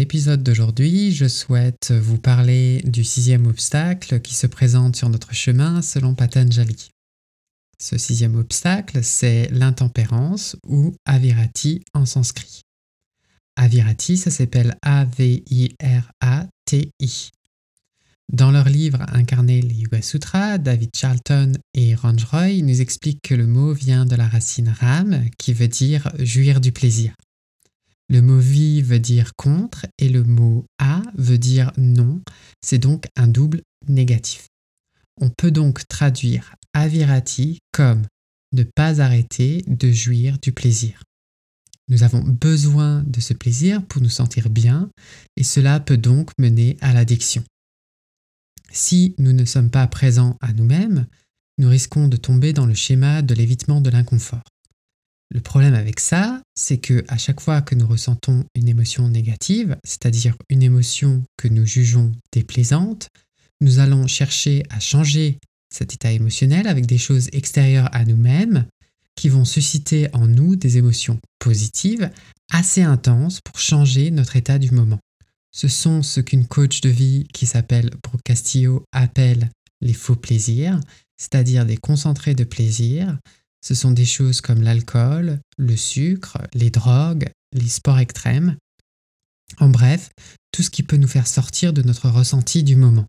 L'épisode d'aujourd'hui, je souhaite vous parler du sixième obstacle qui se présente sur notre chemin selon Patanjali. Ce sixième obstacle, c'est l'intempérance ou avirati en sanskrit. Avirati, ça s'appelle A-V-I-R-A-T-I. Dans leur livre Incarner les Yoga Sutras, David Charlton et Ranj Roy nous expliquent que le mot vient de la racine ram qui veut dire jouir du plaisir. Le mot vi veut dire contre et le mot a veut dire non. C'est donc un double négatif. On peut donc traduire avirati comme ne pas arrêter de jouir du plaisir. Nous avons besoin de ce plaisir pour nous sentir bien et cela peut donc mener à l'addiction. Si nous ne sommes pas présents à nous-mêmes, nous risquons de tomber dans le schéma de l'évitement de l'inconfort. Le problème avec ça, c'est que à chaque fois que nous ressentons une émotion négative, c'est-à-dire une émotion que nous jugeons déplaisante, nous allons chercher à changer cet état émotionnel avec des choses extérieures à nous-mêmes qui vont susciter en nous des émotions positives assez intenses pour changer notre état du moment. Ce sont ce qu'une coach de vie qui s'appelle Brooke Castillo appelle les faux plaisirs, c'est-à-dire des concentrés de plaisir ce sont des choses comme l'alcool, le sucre, les drogues, les sports extrêmes. En bref, tout ce qui peut nous faire sortir de notre ressenti du moment.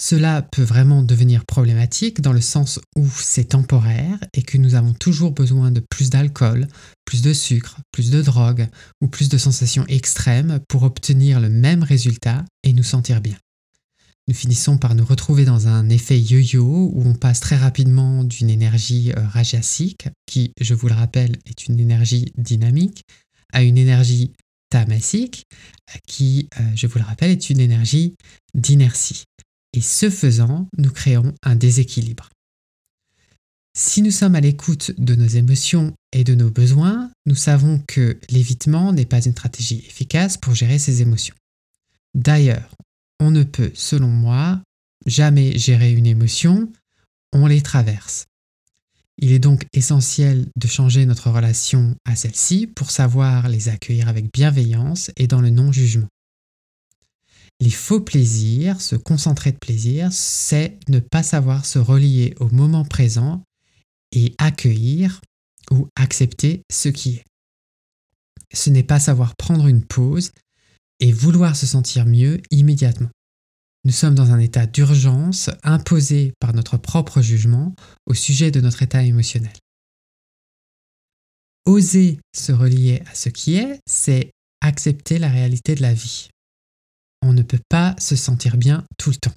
Cela peut vraiment devenir problématique dans le sens où c'est temporaire et que nous avons toujours besoin de plus d'alcool, plus de sucre, plus de drogue ou plus de sensations extrêmes pour obtenir le même résultat et nous sentir bien nous finissons par nous retrouver dans un effet yo-yo où on passe très rapidement d'une énergie euh, rajasique, qui, je vous le rappelle, est une énergie dynamique, à une énergie tamasique, qui, euh, je vous le rappelle, est une énergie d'inertie. Et ce faisant, nous créons un déséquilibre. Si nous sommes à l'écoute de nos émotions et de nos besoins, nous savons que l'évitement n'est pas une stratégie efficace pour gérer ces émotions. D'ailleurs, on ne peut, selon moi, jamais gérer une émotion, on les traverse. Il est donc essentiel de changer notre relation à celles-ci pour savoir les accueillir avec bienveillance et dans le non-jugement. Les faux plaisirs, se concentrer de plaisir, c'est ne pas savoir se relier au moment présent et accueillir ou accepter ce qui est. Ce n'est pas savoir prendre une pause et vouloir se sentir mieux immédiatement. Nous sommes dans un état d'urgence imposé par notre propre jugement au sujet de notre état émotionnel. Oser se relier à ce qui est, c'est accepter la réalité de la vie. On ne peut pas se sentir bien tout le temps.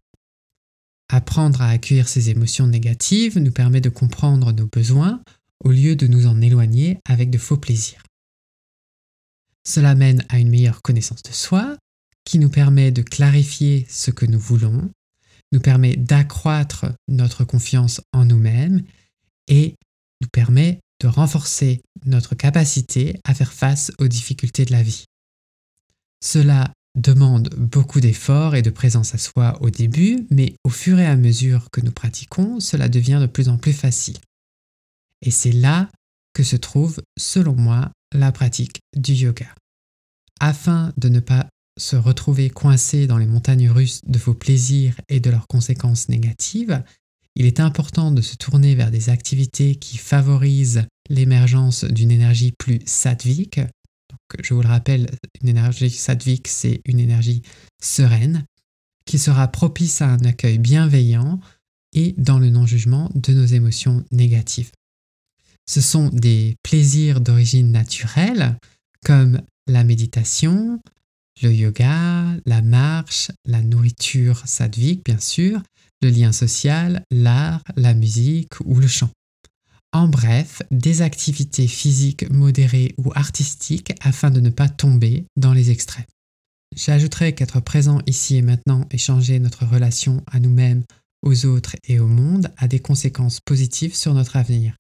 Apprendre à accueillir ces émotions négatives nous permet de comprendre nos besoins au lieu de nous en éloigner avec de faux plaisirs. Cela mène à une meilleure connaissance de soi, qui nous permet de clarifier ce que nous voulons, nous permet d'accroître notre confiance en nous-mêmes et nous permet de renforcer notre capacité à faire face aux difficultés de la vie. Cela demande beaucoup d'efforts et de présence à soi au début, mais au fur et à mesure que nous pratiquons, cela devient de plus en plus facile. Et c'est là que se trouve, selon moi, la pratique du yoga. Afin de ne pas se retrouver coincé dans les montagnes russes de vos plaisirs et de leurs conséquences négatives, il est important de se tourner vers des activités qui favorisent l'émergence d'une énergie plus sattvique. Je vous le rappelle, une énergie sattvique, c'est une énergie sereine qui sera propice à un accueil bienveillant et dans le non-jugement de nos émotions négatives. Ce sont des plaisirs d'origine naturelle comme la méditation, le yoga, la marche, la nourriture sadvique bien sûr, le lien social, l'art, la musique ou le chant. En bref, des activités physiques modérées ou artistiques afin de ne pas tomber dans les extrêmes. J'ajouterai qu'être présent ici et maintenant et changer notre relation à nous-mêmes aux autres et au monde a des conséquences positives sur notre avenir.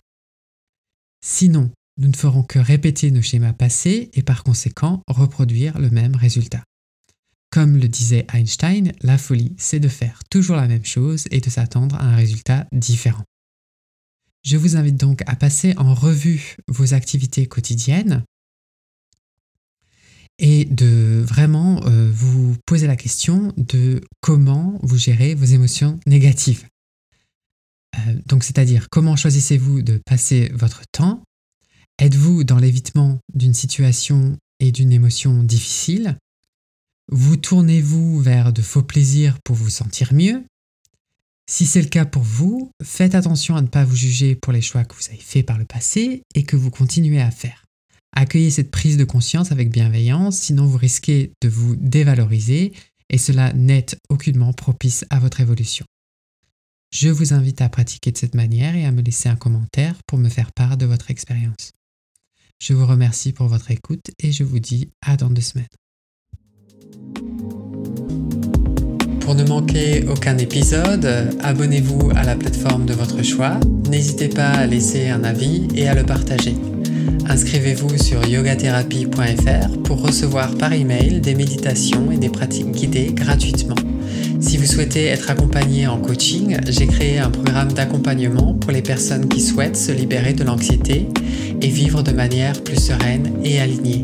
Sinon, nous ne ferons que répéter nos schémas passés et par conséquent reproduire le même résultat. Comme le disait Einstein, la folie, c'est de faire toujours la même chose et de s'attendre à un résultat différent. Je vous invite donc à passer en revue vos activités quotidiennes et de vraiment euh, vous poser la question de comment vous gérez vos émotions négatives. Euh, donc c'est-à-dire comment choisissez-vous de passer votre temps? Êtes-vous dans l'évitement d'une situation et d'une émotion difficile? Vous tournez-vous vers de faux plaisirs pour vous sentir mieux? Si c'est le cas pour vous, faites attention à ne pas vous juger pour les choix que vous avez faits par le passé et que vous continuez à faire. Accueillez cette prise de conscience avec bienveillance, sinon vous risquez de vous dévaloriser et cela n'est aucunement propice à votre évolution. Je vous invite à pratiquer de cette manière et à me laisser un commentaire pour me faire part de votre expérience. Je vous remercie pour votre écoute et je vous dis à dans deux semaines. Pour ne manquer aucun épisode, abonnez-vous à la plateforme de votre choix. N'hésitez pas à laisser un avis et à le partager. Inscrivez-vous sur yogatherapie.fr pour recevoir par email des méditations et des pratiques guidées gratuitement. Souhaitez être accompagné en coaching, j'ai créé un programme d'accompagnement pour les personnes qui souhaitent se libérer de l'anxiété et vivre de manière plus sereine et alignée.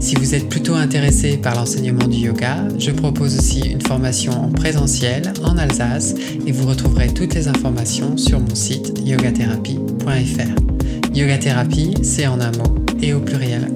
Si vous êtes plutôt intéressé par l'enseignement du yoga, je propose aussi une formation en présentiel en Alsace et vous retrouverez toutes les informations sur mon site yogatherapie.fr. Yoga thérapie, c'est en un mot et au pluriel.